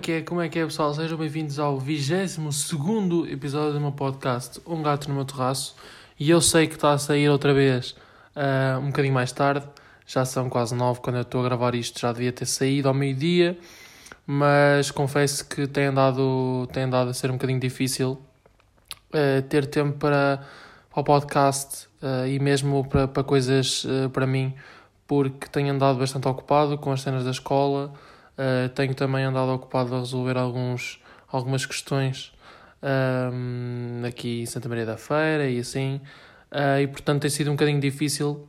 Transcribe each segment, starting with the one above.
que é? Como é que é, pessoal? Sejam bem-vindos ao 22 episódio do meu podcast Um Gato no Meu Terraço. E eu sei que está a sair outra vez uh, um bocadinho mais tarde, já são quase nove quando eu estou a gravar isto, já devia ter saído ao meio-dia, mas confesso que tem andado, tem andado a ser um bocadinho difícil uh, ter tempo para, para o podcast uh, e mesmo para, para coisas para mim, porque tenho andado bastante ocupado com as cenas da escola. Uh, tenho também andado ocupado a resolver alguns, algumas questões um, aqui em Santa Maria da Feira e assim, uh, e portanto tem sido um bocadinho difícil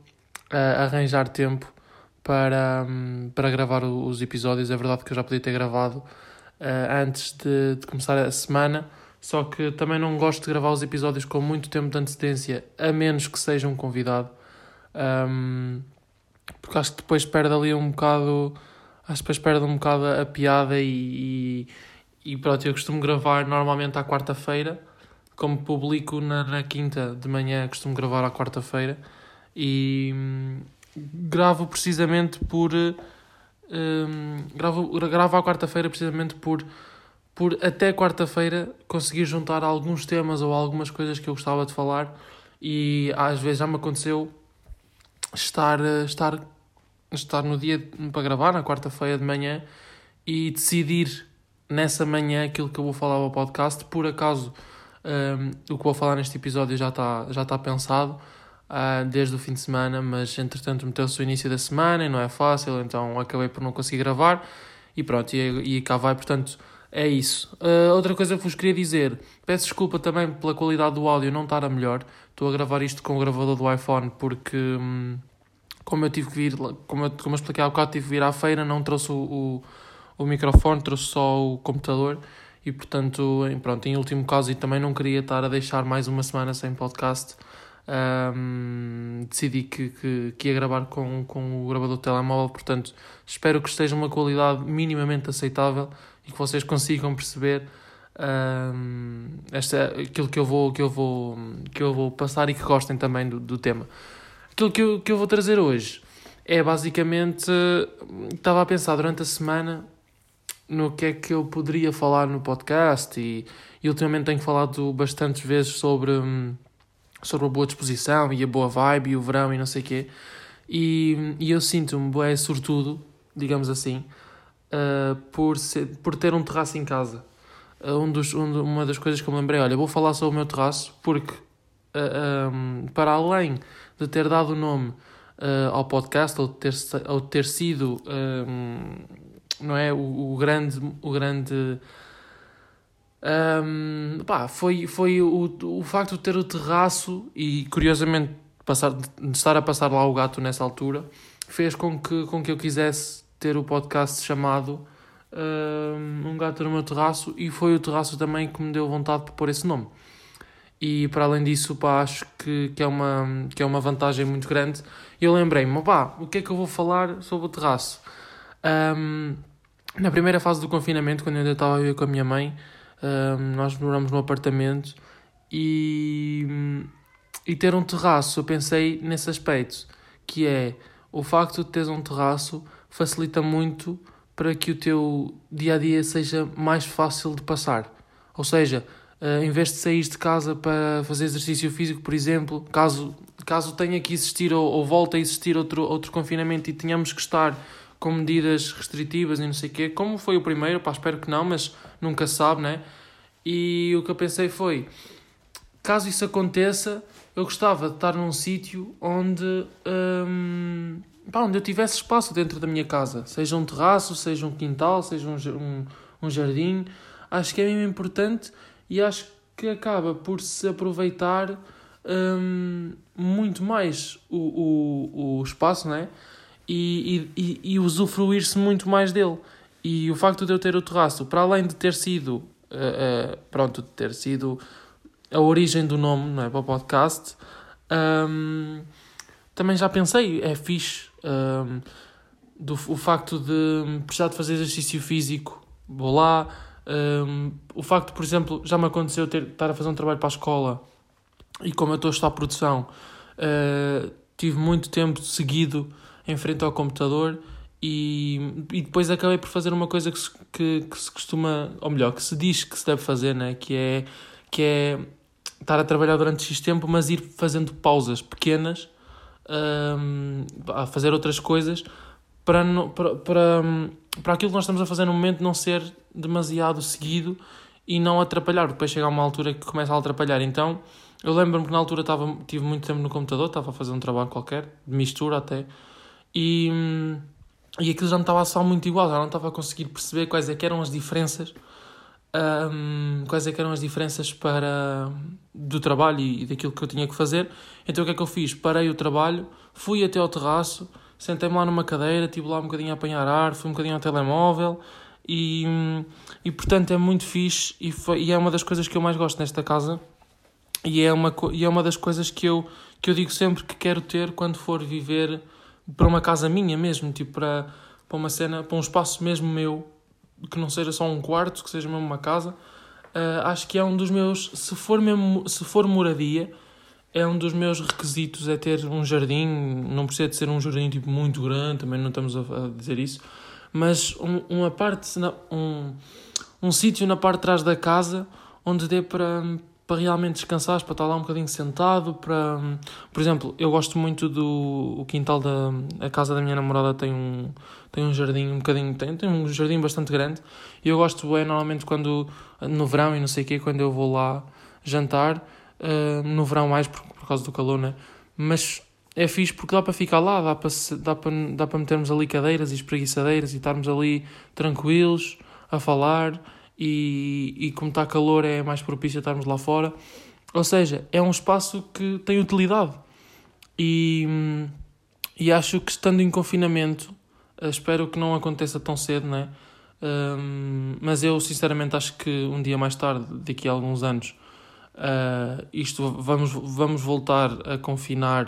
uh, arranjar tempo para, um, para gravar os episódios. É verdade que eu já podia ter gravado antes de, de começar a semana, só que também não gosto de gravar os episódios com muito tempo de antecedência, a menos que seja um convidado, um, porque acho que depois perde ali um bocado acho que depois perde um bocado a piada e, e, e pronto, eu costumo gravar normalmente à quarta-feira, como publico na, na quinta de manhã, costumo gravar à quarta-feira e hum, gravo precisamente por hum, gravo, gravo à quarta-feira precisamente por por até quarta-feira conseguir juntar alguns temas ou algumas coisas que eu gostava de falar e às vezes já me aconteceu estar estar estar no dia para gravar, na quarta-feira de manhã, e decidir nessa manhã aquilo que eu vou falar ao podcast. Por acaso, um, o que vou falar neste episódio já está já tá pensado uh, desde o fim de semana, mas entretanto meteu-se o início da semana e não é fácil, então acabei por não conseguir gravar e pronto, e, e cá vai, portanto. É isso. Uh, outra coisa que vos queria dizer, peço desculpa também pela qualidade do áudio não estar a melhor. Estou a gravar isto com o gravador do iPhone porque hum, como eu tive que vir, como eu, como eu expliquei há bocado, tive que vir à feira, não trouxe o, o, o microfone, trouxe só o computador e portanto, em, pronto, em último caso, e também não queria estar a deixar mais uma semana sem podcast, um, decidi que, que, que, ia gravar com, com o gravador do telemóvel, portanto, espero que esteja uma qualidade minimamente aceitável e que vocês consigam perceber um, esta, aquilo que eu, vou, que, eu vou, que eu vou passar e que gostem também do, do tema. Aquilo que eu, que eu vou trazer hoje é basicamente. Estava a pensar durante a semana no que é que eu poderia falar no podcast e, e ultimamente tenho falado bastantes vezes sobre, sobre a boa disposição e a boa vibe e o verão e não sei o quê. E, e eu sinto-me bué sortudo, digamos assim, uh, por, ser, por ter um terraço em casa. Uh, um dos, um, uma das coisas que eu me lembrei, olha, vou falar sobre o meu terraço porque, uh, um, para além de ter dado o nome uh, ao podcast ou de ter, ou de ter sido um, não é, o, o grande o grande um, pá, foi, foi o, o facto de ter o terraço e curiosamente passar, de estar a passar lá o gato nessa altura fez com que, com que eu quisesse ter o podcast chamado um, um gato no meu terraço e foi o terraço também que me deu vontade de pôr esse nome e para além disso, pá, acho que, que, é uma, que é uma vantagem muito grande. E eu lembrei-me, pá, o que é que eu vou falar sobre o terraço? Um, na primeira fase do confinamento, quando eu ainda estava viver com a minha mãe, um, nós moramos no apartamento e, e ter um terraço, eu pensei nesse aspecto, que é o facto de teres um terraço facilita muito para que o teu dia a dia seja mais fácil de passar. Ou seja, em vez de sair de casa para fazer exercício físico, por exemplo, caso, caso tenha que existir ou, ou volte a existir outro, outro confinamento e tenhamos que estar com medidas restritivas e não sei o quê, como foi o primeiro, pá, espero que não, mas nunca sabe, né? E o que eu pensei foi, caso isso aconteça, eu gostava de estar num sítio onde, hum, pá, onde eu tivesse espaço dentro da minha casa, seja um terraço, seja um quintal, seja um, um, um jardim, acho que é mesmo importante e acho que acaba por se aproveitar um, muito mais o, o, o espaço, né? E, e, e usufruir-se muito mais dele. E o facto de eu ter o terraço, para além de ter sido, uh, uh, pronto, de ter sido a origem do nome não é, para o podcast, um, também já pensei, é fixe um, do, o facto de precisar de fazer exercício físico, vou lá, um, o facto, por exemplo, já me aconteceu ter, estar a fazer um trabalho para a escola e como eu estou a estudar produção, uh, tive muito tempo seguido em frente ao computador E, e depois acabei por fazer uma coisa que se, que, que se costuma, ou melhor, que se diz que se deve fazer, né? que, é, que é estar a trabalhar durante X tempo, mas ir fazendo pausas pequenas um, a fazer outras coisas para, para, para, para aquilo que nós estamos a fazer no momento não ser demasiado seguido e não atrapalhar, depois chega a uma altura que começa a atrapalhar. Então, eu lembro-me que na altura estava, tive muito tempo no computador, estava a fazer um trabalho qualquer, de mistura até, e, e aquilo já não estava só muito igual, já não estava a conseguir perceber quais é eram as diferenças, um, quais é eram as diferenças para, do trabalho e, e daquilo que eu tinha que fazer. Então o que é que eu fiz? Parei o trabalho, fui até ao terraço, sentei-me lá numa cadeira, estive lá um bocadinho a apanhar ar, fui um bocadinho ao telemóvel, e, e portanto é muito fixe e, foi, e é uma das coisas que eu mais gosto nesta casa. E é uma, e é uma das coisas que eu, que eu digo sempre que quero ter quando for viver para uma casa minha mesmo, tipo para, para uma cena, para um espaço mesmo meu, que não seja só um quarto, que seja mesmo uma casa. Uh, acho que é um dos meus, se for mesmo, se for moradia, é um dos meus requisitos é ter um jardim, não precisa de ser um jardim tipo muito grande, também não estamos a, a dizer isso, mas um, uma parte, um, um sítio na parte de trás da casa onde dê para, para realmente descansar, para estar lá um bocadinho sentado, para... Por exemplo, eu gosto muito do o quintal da... A casa da minha namorada tem um, tem um jardim um bocadinho... Tem, tem um jardim bastante grande e eu gosto, é, normalmente quando... No verão e não sei o quê, quando eu vou lá jantar, uh, no verão mais por, por causa do calor, né? Mas é fixe porque dá para ficar lá, dá para, dá para, dá para metermos ali cadeiras e espreguiçadeiras e estarmos ali tranquilos a falar e, e como está calor é mais propício estarmos lá fora. Ou seja, é um espaço que tem utilidade. E, e acho que estando em confinamento, eh, espero que não aconteça tão cedo, né? Um, mas eu sinceramente acho que um dia mais tarde, daqui a alguns anos, uh, isto vamos, vamos voltar a confinar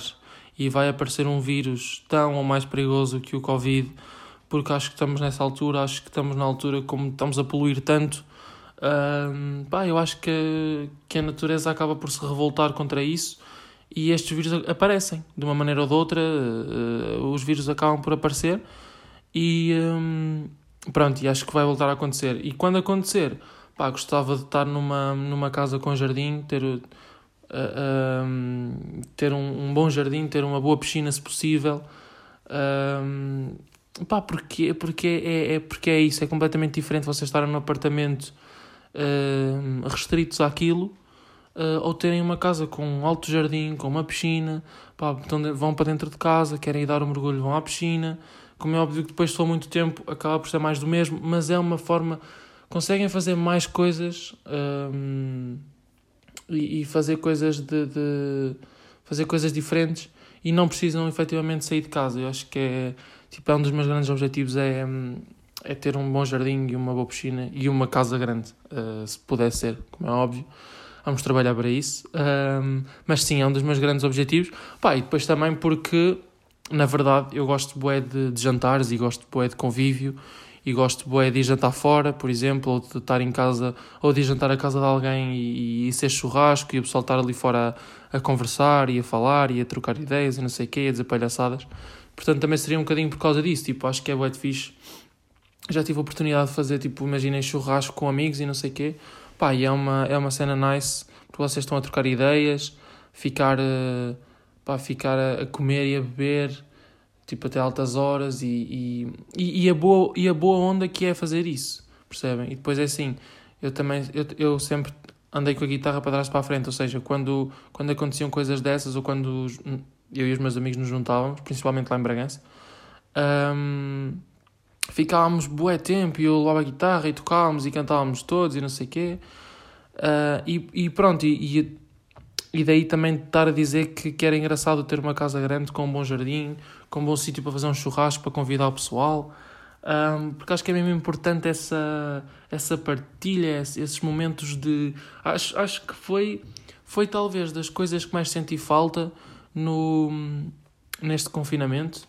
e vai aparecer um vírus tão ou mais perigoso que o Covid porque acho que estamos nessa altura, acho que estamos na altura como estamos a poluir tanto. Um, pá, eu acho que, que a natureza acaba por se revoltar contra isso e estes vírus aparecem de uma maneira ou de outra. Uh, os vírus acabam por aparecer e um, pronto, e acho que vai voltar a acontecer. E quando acontecer, pá, gostava de estar numa, numa casa com jardim, ter, um, ter um, um, bom jardim, ter uma boa piscina se possível. Um, Pá, porque, porque, é, é, porque é isso, é completamente diferente você estar num apartamento uh, restritos àquilo uh, ou terem uma casa com um alto jardim, com uma piscina, pá, então vão para dentro de casa, querem ir dar um mergulho, vão à piscina. Como é óbvio que depois de for muito tempo acaba por ser mais do mesmo, mas é uma forma. conseguem fazer mais coisas um, e, fazer coisas de, de, fazer coisas diferentes e não precisam efetivamente sair de casa. Eu acho que é Tipo, é um dos meus grandes objetivos é, é ter um bom jardim e uma boa piscina e uma casa grande, uh, se puder ser, como é óbvio. Vamos trabalhar para isso. Um, mas sim, é um dos meus grandes objetivos. Pá, e depois também porque, na verdade, eu gosto bué de, de jantares e gosto bué de convívio e gosto bué de ir jantar fora, por exemplo, ou de estar em casa, ou de ir jantar à casa de alguém e, e, ser churrasco e o pessoal estar ali fora a, a, conversar e a falar e a trocar ideias e não sei o quê, a dizer palhaçadas. Portanto, também seria um bocadinho por causa disso. Tipo, acho que é bué de fixe. Já tive a oportunidade de fazer, tipo, imaginei churrasco com amigos e não sei o quê. Pá, e é uma, é uma cena nice, porque vocês estão a trocar ideias, ficar, uh, pá, ficar a, a, comer e a beber, tipo, até altas horas e, e, e, a boa, e a boa onda que é fazer isso, percebem? E depois é assim, eu também, eu, eu sempre andei com a guitarra para trás para a frente, ou seja, quando, quando aconteciam coisas dessas ou quando eu e os meus amigos nos juntávamos, principalmente lá em Bragança, um, ficávamos bué tempo e eu levava a guitarra e tocávamos e cantávamos todos e não sei o quê. Uh, e, e pronto, e, e, e daí também estar a dizer que, que era engraçado ter uma casa grande com um bom jardim, com um bom sítio para fazer um churrasco, para convidar o pessoal. Um, porque acho que é mesmo importante essa, essa partilha, esses momentos de. Acho, acho que foi, foi talvez das coisas que mais senti falta no, neste confinamento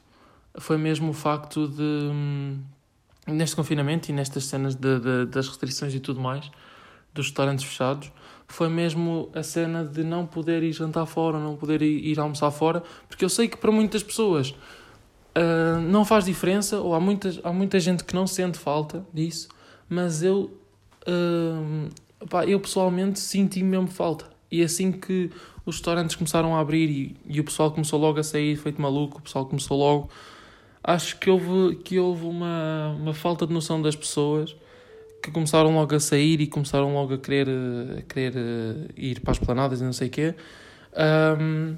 foi mesmo o facto de. Neste confinamento e nestas cenas de, de, das restrições e tudo mais, dos restaurantes fechados, foi mesmo a cena de não poder ir jantar fora, não poder ir, ir almoçar fora, porque eu sei que para muitas pessoas uh, não faz diferença, ou há, muitas, há muita gente que não sente falta disso, mas eu, uh, pá, eu pessoalmente senti mesmo falta. E assim que os restaurantes começaram a abrir e, e o pessoal começou logo a sair, feito maluco, o pessoal começou logo. Acho que houve, que houve uma, uma falta de noção das pessoas que começaram logo a sair e começaram logo a querer, a querer uh, ir para as planadas e não sei o quê. Um,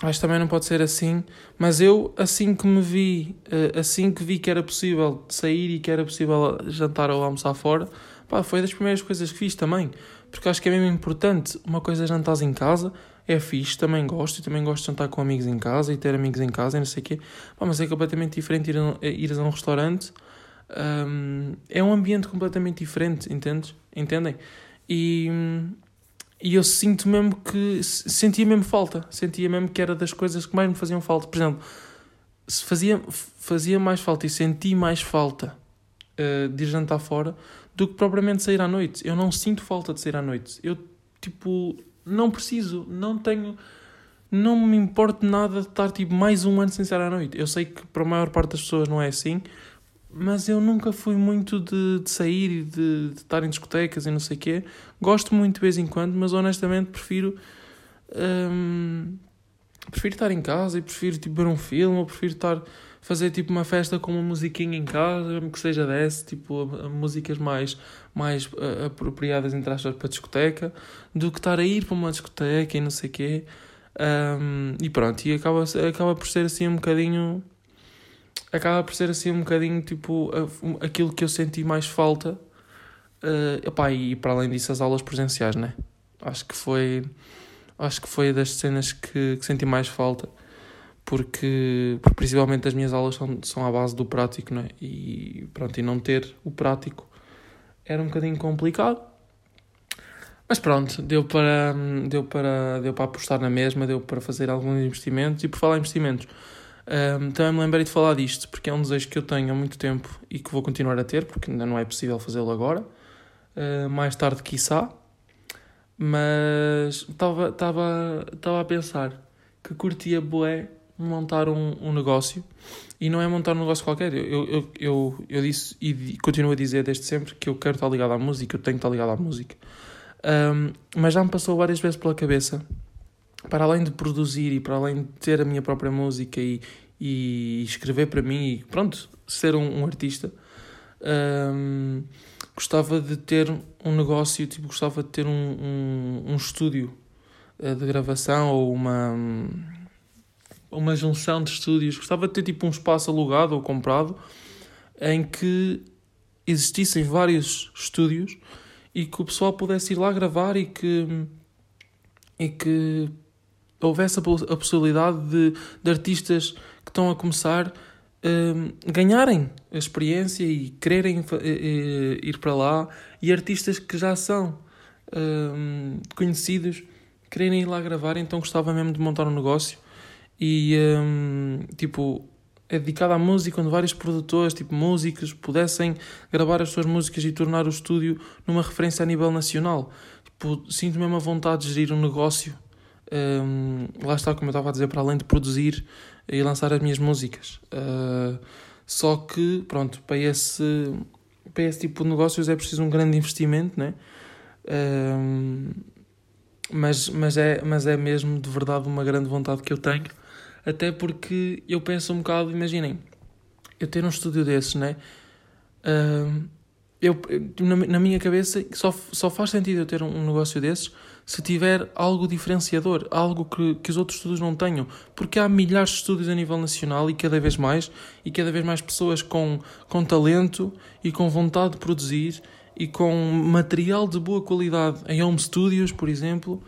acho também não pode ser assim, mas eu, assim que me vi, uh, assim que vi que era possível sair e que era possível jantar ou almoçar fora, pá, foi das primeiras coisas que fiz também. Porque acho que é mesmo importante uma coisa é jantar em casa, é fixe, também gosto, e também gosto de jantar com amigos em casa e ter amigos em casa e não sei o quê. Pá, mas é completamente diferente ir a, ir a um restaurante um, é um ambiente completamente diferente, entendes? Entendem? E, e eu sinto mesmo que sentia mesmo falta, sentia mesmo que era das coisas que mais me faziam falta. Por exemplo, se fazia, fazia mais falta e senti mais falta uh, de jantar fora do que propriamente sair à noite. Eu não sinto falta de sair à noite. Eu, tipo, não preciso, não tenho. Não me importa nada de estar tipo mais um ano sem sair à noite. Eu sei que para a maior parte das pessoas não é assim, mas eu nunca fui muito de, de sair e de, de, estar em discotecas e não sei o quê. Gosto muito de vez em quando, mas honestamente prefiro. Hum, prefiro estar em casa e prefiro tipo, ver um filme ou prefiro estar fazer tipo uma festa com uma musiquinha em casa, mesmo que seja dessa, tipo a, a músicas mais, mais uh, apropriadas entre aspas para a discoteca, do que estar a ir para uma discoteca e não sei o quê. Um, e pronto, e acaba, acaba por ser assim um bocadinho acaba por ser assim um bocadinho tipo aquilo que eu senti mais falta. Uh, e para além disso, as aulas presenciais, né? Acho que foi, acho que foi das cenas que, que senti mais falta, porque, porque principalmente as minhas aulas são, são à base do prático, né? E pronto, e não ter o prático era um bocadinho complicado. Mas pronto, deu para, deu para, deu para apostar na mesma, deu para fazer alguns investimentos. E por falar em investimentos, um, também me lembrei de falar disto, porque é um desejo que eu tenho há muito tempo e que vou continuar a ter, porque ainda não é possível fazê-lo agora. Uh, mais tarde, quiçá. Mas estava a pensar que curtia boé montar um, um negócio e não é montar um negócio qualquer. Eu, eu, eu, eu disse e continuo a dizer desde sempre que eu quero estar ligado à música, eu tenho que estar ligado à música. Um, mas já me passou várias vezes pela cabeça para além de produzir e para além de ter a minha própria música e, e escrever para mim e pronto, ser um, um artista, um, gostava de ter um negócio, tipo, gostava de ter um, um, um estúdio eh, de gravação ou uma, uma junção de estúdios, gostava de ter tipo um espaço alugado ou comprado em que existissem vários estúdios e que o pessoal pudesse ir lá gravar e que e que houvesse a, possibilidade de, de artistas que estão a começar um, ganharem a experiência e quererem ir para lá e artistas que já são um, conhecidos quererem ir lá gravar, então gostava mesmo de montar um negócio e um, tipo é dedicado à música, onde vários produtores, tipo músicos, pudessem gravar as suas músicas e tornar o estúdio numa referência a nível nacional. Tipo, sinto mesmo a vontade de gerir um negócio um, lá está, como eu estava a dizer, para além de produzir e lançar as minhas músicas. Uh, só que, pronto, para esse, para esse tipo de negócios é preciso um grande investimento, né? Um, mas, mas, é, mas é mesmo de verdade uma grande vontade que eu tenho, até porque eu penso um bocado, imaginem, eu ter um estúdio desses, né? Uh, eu, na, na minha cabeça só, só faz sentido eu ter um, um negócio desses se tiver algo diferenciador, algo que, que os outros estudos não tenham, porque há milhares de estudos a nível nacional e cada vez mais, e cada vez mais pessoas com, com talento e com vontade de produzir e com material de boa qualidade em home studios, por exemplo,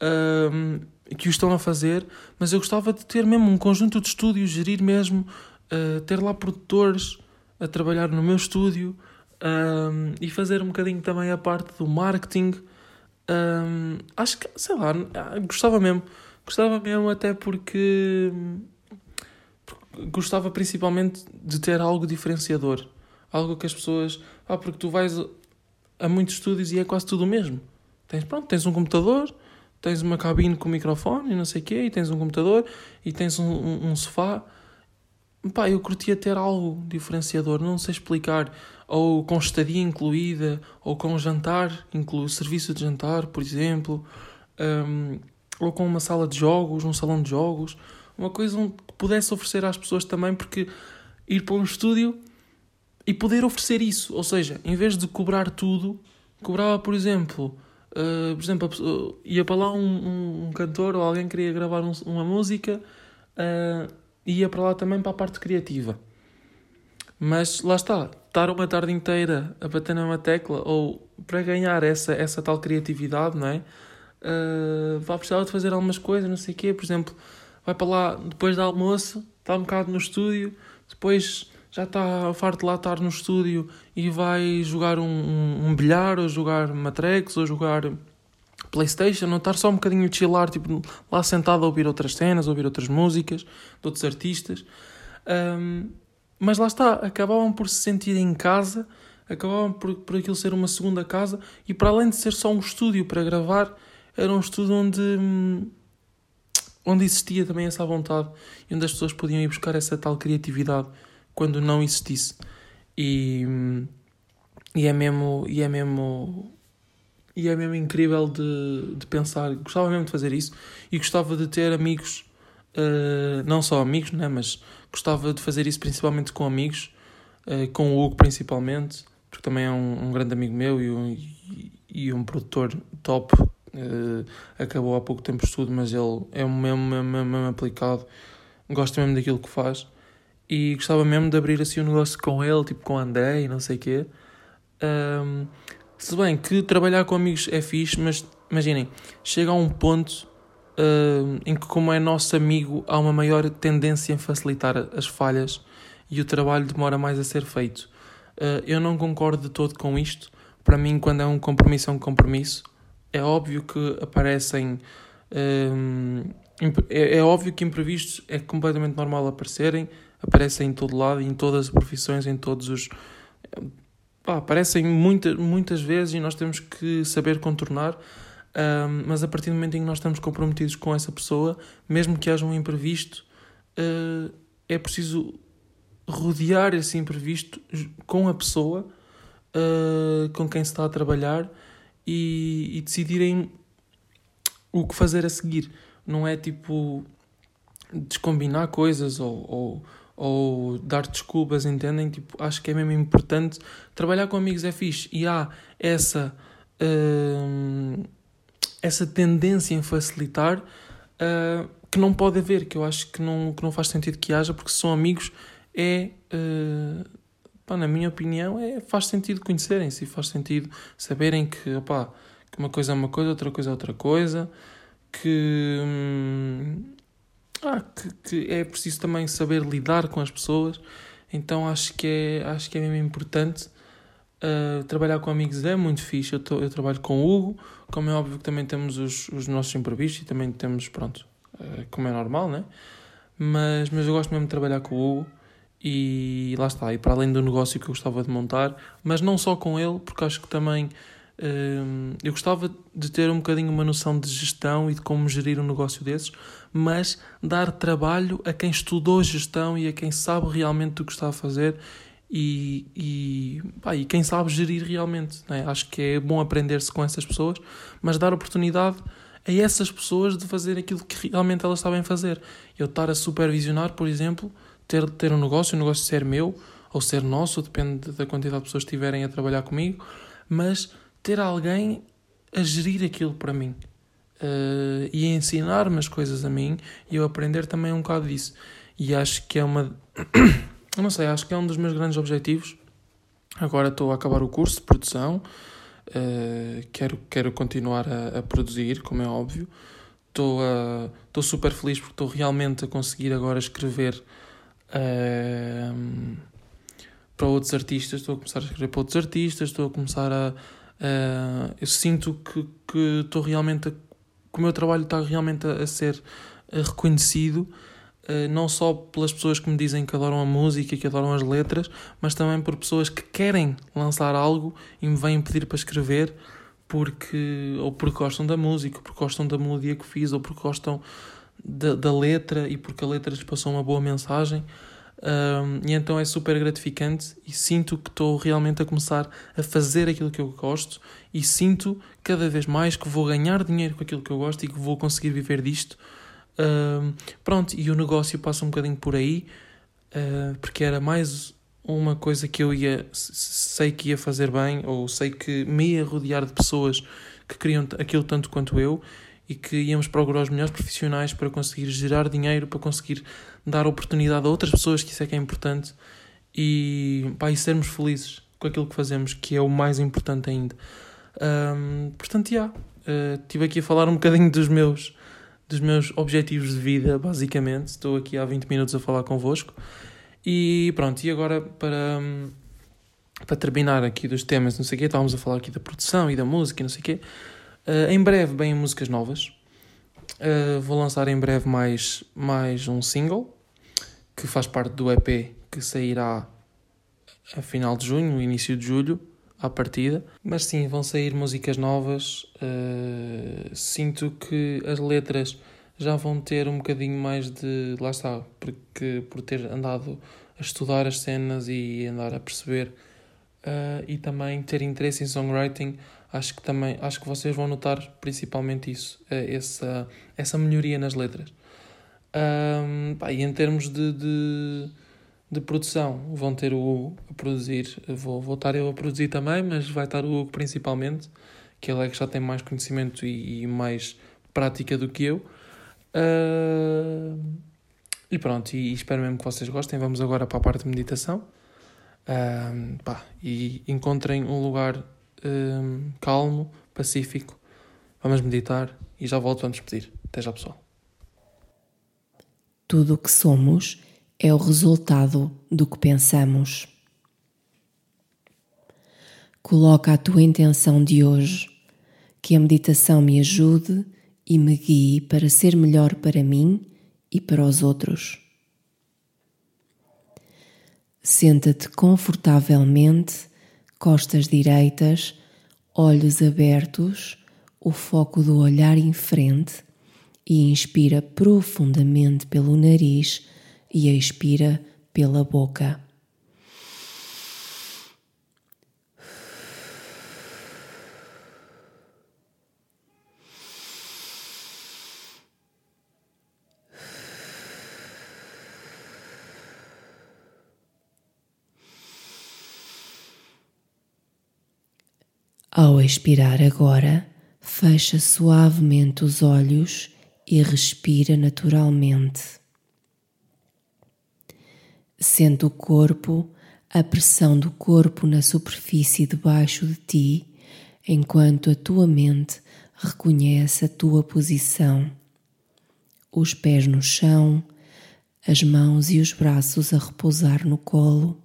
um, que o estão a fazer, mas eu gostava de ter mesmo um conjunto de estúdios, gerir mesmo, uh, ter lá produtores a trabalhar no meu estúdio um, e fazer um bocadinho também a parte do marketing um, acho que, sei lá, gostava mesmo. Gostava mesmo até porque, gostava principalmente de ter algo diferenciador. Algo que as pessoas. Ah, porque tu vais a muitos estúdios e é quase tudo o mesmo. Tens, pronto, tens um computador, tens uma cabine com microfone e não sei o quê, e tens um computador e tens um, um, um sofá. pá, eu curtia ter algo diferenciador, não sei explicar, ou com estadia incluída, ou com jantar, inclui serviço de jantar, por exemplo, um, ou com uma sala de jogos, um salão de jogos, uma coisa que pudesse oferecer às pessoas também, porque ir para um estúdio e poder oferecer isso, ou seja, em vez de cobrar tudo, cobrava, por exemplo, uh, por exemplo, pessoa, ia para lá um, um, um, cantor ou alguém queria gravar um, uma música, uh, ia para lá também para a parte criativa. Mas lá está, estar uma tarde inteira a bater numa tecla ou para ganhar essa, essa tal criatividade, não é? Uh, vai precisar de fazer algumas coisas, não sei o quê, por exemplo, vai para lá depois do almoço, está um bocado no estúdio, depois já está farto de lá estar no estúdio e vai jogar um, um, um bilhar, ou jogar Matrex, ou jogar Playstation, ou estar só um bocadinho de chilar, tipo, lá sentado a ouvir outras cenas, a ouvir outras músicas de outros artistas. Um, mas lá está, acabavam por se sentir em casa, acabavam por, por aquilo ser uma segunda casa, e para além de ser só um estúdio para gravar, era um estúdio onde, hum, onde existia também essa vontade e onde as pessoas podiam ir buscar essa tal criatividade quando não existisse. E, hum, e é mesmo. E é mesmo e é mesmo incrível de, de pensar. Gostava mesmo de fazer isso e gostava de ter amigos, uh, não só amigos, né, mas gostava de fazer isso principalmente com amigos, uh, com o Hugo principalmente, porque também é um, um grande amigo meu e um, e, e um produtor top Uh, acabou há pouco tempo o estudo, mas ele é o mesmo, mesmo, mesmo, aplicado, gosta mesmo daquilo que faz e gostava mesmo de abrir assim um negócio com ele, tipo com André e não sei o quê. Um, se bem que trabalhar com amigos é fixe, mas imaginem, chega a um ponto uh, em que, como é nosso amigo, há uma maior tendência em facilitar as falhas e o trabalho demora mais a ser feito. Uh, eu não concordo de todo com isto. Para mim, quando é um compromisso, é um compromisso. É óbvio que aparecem. É, é, óbvio que imprevistos é completamente normal aparecerem, aparecem em todo lado, em todas as profissões, em todos os. Pá, aparecem muita, muitas vezes e nós temos que saber contornar. Um, mas a partir do momento em que nós estamos comprometidos com essa pessoa, mesmo que haja um imprevisto, uh, é preciso rodear esse imprevisto com a pessoa uh, com quem se está a trabalhar e, e decidirem o que fazer a seguir. Não é tipo descombinar coisas ou, ou, ou dar desculpas, entendem? Tipo, acho que é mesmo importante. Trabalhar com amigos é fixe e há essa, uh, essa tendência em facilitar uh, que não pode haver, que eu acho que não, que não faz sentido que haja, porque se são amigos é. Uh, pá, na minha opinião, é, faz sentido conhecerem-se e faz sentido saberem que, opá, que uma coisa é uma coisa, outra coisa é outra coisa, que, hum, ah, que, que, é preciso também saber lidar com as pessoas. Então acho que é, acho que é mesmo importante. Uh, trabalhar com amigos é muito fixe. Eu, tô, eu trabalho com o Hugo, como é óbvio que também temos os, os nossos imprevistos e também temos, pronto, uh, como é normal, né? Mas, mas eu gosto mesmo de trabalhar com o Hugo e lá está, e para além do negócio que eu gostava de montar, mas não só com ele, porque acho que também hum, eu gostava de ter um bocadinho uma noção de gestão e de como gerir um negócio desses, mas dar trabalho a quem estudou gestão e a quem sabe realmente do que está a fazer e, e, pá, e quem sabe gerir realmente. Né? Acho que é bom aprender-se com essas pessoas, mas dar oportunidade a essas pessoas de fazer aquilo que realmente elas sabem fazer. Eu estar a supervisionar, por exemplo, ter, ter um negócio, o negócio ser meu ou ser nosso, depende da quantidade de pessoas que estiverem a trabalhar comigo, mas ter alguém a gerir aquilo para mim uh, e a ensinar-me as coisas a mim e eu aprender também um bocado disso. E acho que é uma. Eu não sei, acho que é um dos meus grandes objetivos. Agora estou a acabar o curso de produção, uh, quero, quero continuar a, a produzir, como é óbvio. Estou, estou super feliz porque estou realmente a conseguir agora escrever uh, para outros artistas, estou a começar a escrever para outros artistas, estou a começar a. Uh, eu sinto que, que estou realmente. A, que o meu trabalho está realmente a, a ser reconhecido, uh, não só pelas pessoas que me dizem que adoram a música que adoram as letras, mas também por pessoas que querem lançar algo e me vêm pedir para escrever porque ou porque gostam da música, ou porque gostam da melodia que fiz, ou porque gostam da, da letra e porque a letra lhes passou uma boa mensagem. Um, e então é super gratificante e sinto que estou realmente a começar a fazer aquilo que eu gosto e sinto cada vez mais que vou ganhar dinheiro com aquilo que eu gosto e que vou conseguir viver disto. Pronto, e o negócio passa um bocadinho por aí, uh, porque era mais uma coisa que eu ia sei que ia fazer bem ou sei que me ia rodear de pessoas que queriam aquilo tanto quanto eu e que íamos procurar os melhores profissionais para conseguir gerar dinheiro, para conseguir dar oportunidade a outras pessoas, que isso é que é importante, e, pá, e sermos felizes com aquilo que fazemos, que é o mais importante ainda. Um, portanto, já, uh, estive aqui a falar um bocadinho dos meus, dos meus objetivos de vida, basicamente. Estou aqui há 20 minutos a falar convosco. E pronto, e agora para, para terminar aqui dos temas, não sei o quê, estávamos a falar aqui da produção e da música não sei o quê. Uh, em breve vêm músicas novas. Uh, vou lançar em breve mais, mais um single que faz parte do EP que sairá a final de junho, início de julho, à partida. Mas sim, vão sair músicas novas. Uh, sinto que as letras já vão ter um bocadinho mais de. Lá está, porque por ter andado a estudar as cenas e andar a perceber uh, e também ter interesse em songwriting acho que também acho que vocês vão notar principalmente isso, eh, essa, essa melhoria nas letras. Um, pá, e em termos de, de, de, produção, vão ter o Hugo a produzir, vou, vou estar eu a produzir também, mas vai estar o Hugo principalmente, que ele é que já tem mais conhecimento e, e mais prática do que eu. Uh, e pronto, e, e, espero mesmo que vocês gostem. Vamos agora para a parte de meditação. Uh, pá, e encontrem um lugar um, calmo, pacífico. Vamos meditar e já volto a nos despedir. Até já, pessoal. Tudo o que somos é o resultado do que pensamos. Coloca a tua intenção de hoje, que a meditação me ajude e me guie para ser melhor para mim e para os outros. Senta-te confortavelmente costas direitas, olhos abertos, o foco do olhar em frente e inspira profundamente pelo nariz e expira pela boca. Ao expirar agora, fecha suavemente os olhos e respira naturalmente. Sente o corpo, a pressão do corpo na superfície debaixo de ti, enquanto a tua mente reconhece a tua posição. Os pés no chão, as mãos e os braços a repousar no colo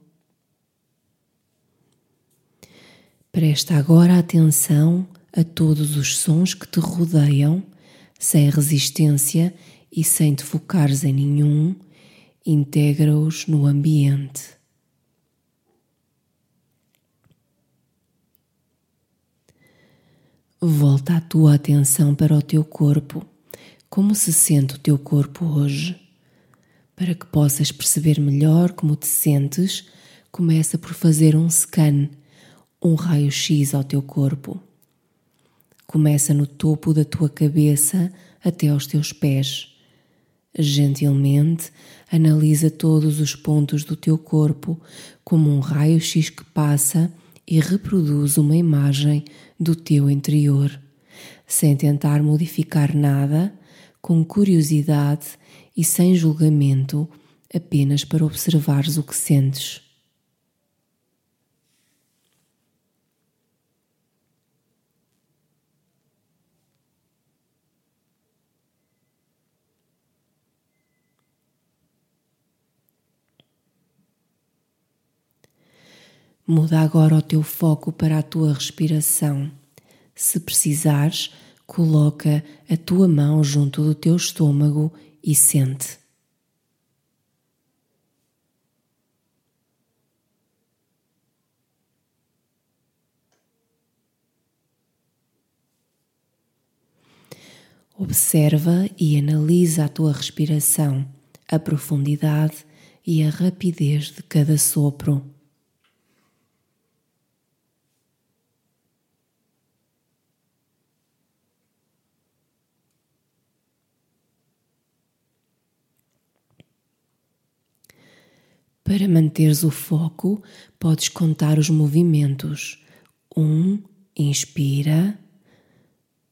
Presta agora atenção a todos os sons que te rodeiam, sem resistência e sem te focares em nenhum, integra-os no ambiente. Volta a tua atenção para o teu corpo. Como se sente o teu corpo hoje? Para que possas perceber melhor como te sentes, começa por fazer um scan um raio-x ao teu corpo. Começa no topo da tua cabeça até aos teus pés. Gentilmente analisa todos os pontos do teu corpo como um raio-x que passa e reproduz uma imagem do teu interior, sem tentar modificar nada, com curiosidade e sem julgamento, apenas para observares o que sentes. Muda agora o teu foco para a tua respiração. Se precisares, coloca a tua mão junto do teu estômago e sente. Observa e analisa a tua respiração, a profundidade e a rapidez de cada sopro. Para manteres o foco, podes contar os movimentos. Um, inspira.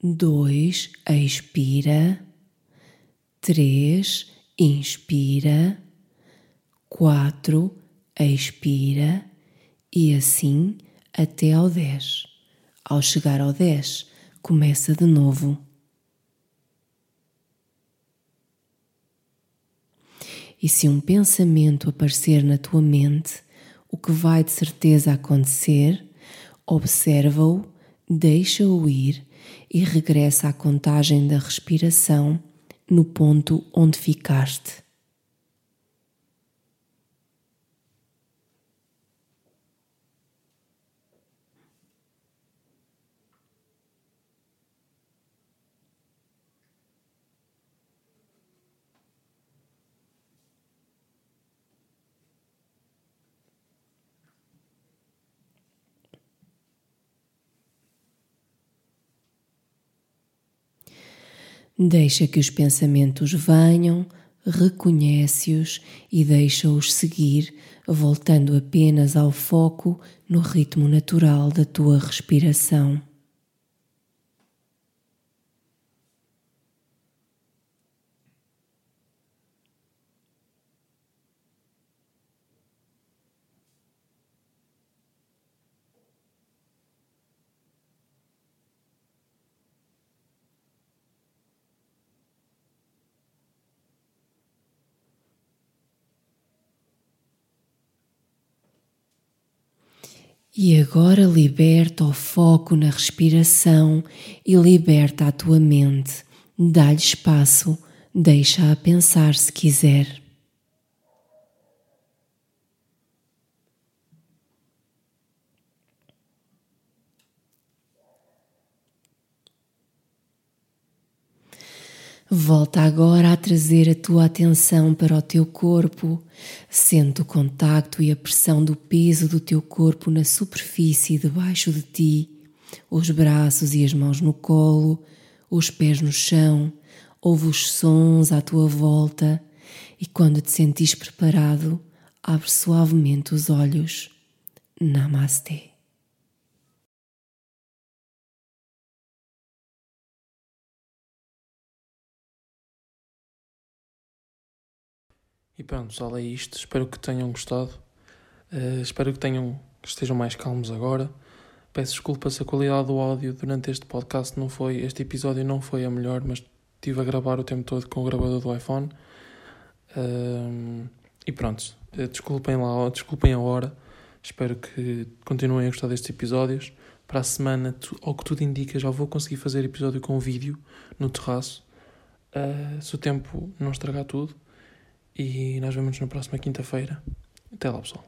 Dois, expira. Três, inspira. Quatro, expira. E assim até ao dez. Ao chegar ao dez, começa de novo. E se um pensamento aparecer na tua mente, o que vai de certeza acontecer, observa-o, deixa-o ir e regressa à contagem da respiração no ponto onde ficaste. Deixa que os pensamentos venham, reconhece-os e deixa-os seguir, voltando apenas ao foco no ritmo natural da tua respiração. E agora liberta o foco na respiração e liberta a tua mente. Dá-lhe espaço, deixa-a pensar se quiser. Volta agora a trazer a tua atenção para o teu corpo. Sente o contacto e a pressão do peso do teu corpo na superfície debaixo de ti, os braços e as mãos no colo, os pés no chão, ouve os sons à tua volta e quando te sentires preparado, abre suavemente os olhos. Namastê. E pronto, pessoal, é isto. Espero que tenham gostado. Uh, espero que tenham que estejam mais calmos agora. Peço desculpa se a qualidade do áudio durante este podcast não foi, este episódio não foi a melhor, mas estive a gravar o tempo todo com o gravador do iPhone. Uh, e pronto, uh, desculpem lá, desculpem a hora. Espero que continuem a gostar destes episódios. Para a semana, tu, ao que tudo indica, já vou conseguir fazer episódio com vídeo no terraço. Uh, se o tempo não estragar tudo. E nós vemos na próxima quinta-feira. Até lá, pessoal.